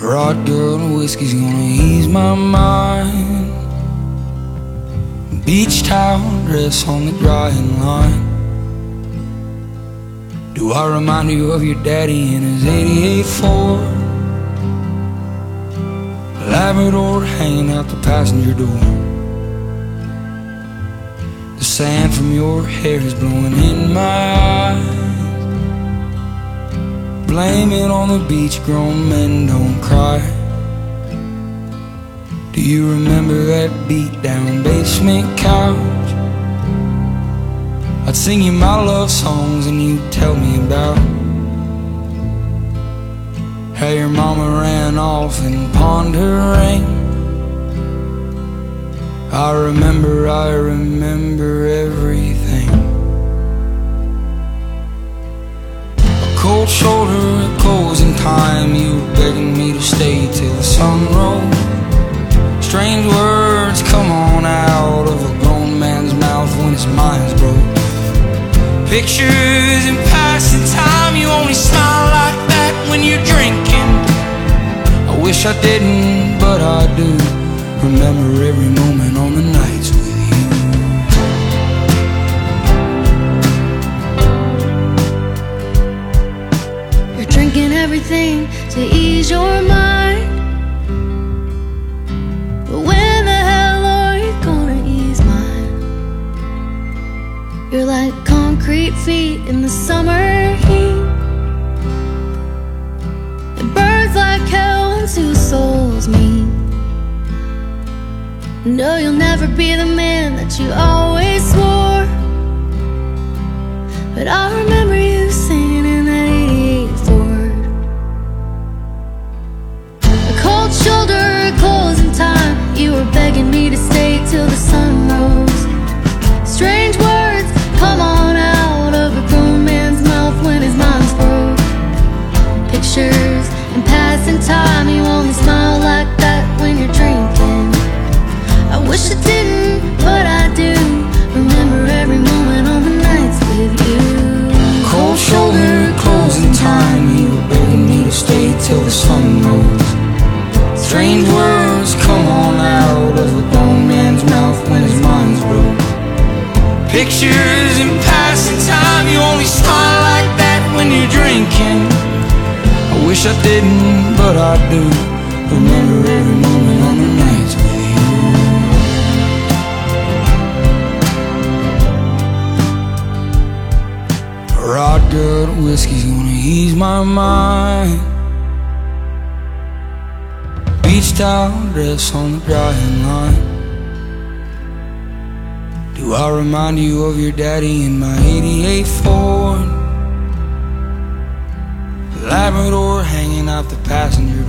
Rod and whiskey's gonna ease my mind. Beach towel dress on the drying line. Do I remind you of your daddy in his 88 Ford? Labrador hanging out the passenger door. The sand from your hair is blowing in my eyes. Blame it on the beach, grown men don't cry. Do you remember that beat down basement couch? I'd sing you my love songs and you'd tell me about how your mama ran off and pawned her ring. I remember, I remember everything. Cold shoulder, a closing time You were begging me to stay till the sun rose. Strange words come on out of a grown man's mouth when his mind's broke. Pictures in passing time, you only smile like that when you're drinking. I wish I didn't, but I do. Remember every moment on the nights drinking to ease your mind. But when the hell are you gonna ease mine? You're like concrete feet in the summer heat. It burns like hell when two souls meet. No, you'll never be the man that you always till the sun rose. Strange words come on out of a grown man's mouth when his mind's broke. Pictures in passing time. You only smile like that when you're drinking. I wish I didn't, but I do. Remember every moment on the nights with you. Rod good whiskey's gonna ease my mind. Beach towel dress on the drying line. Do I remind you of your daddy in my 88 Ford? Labrador hanging out the passenger.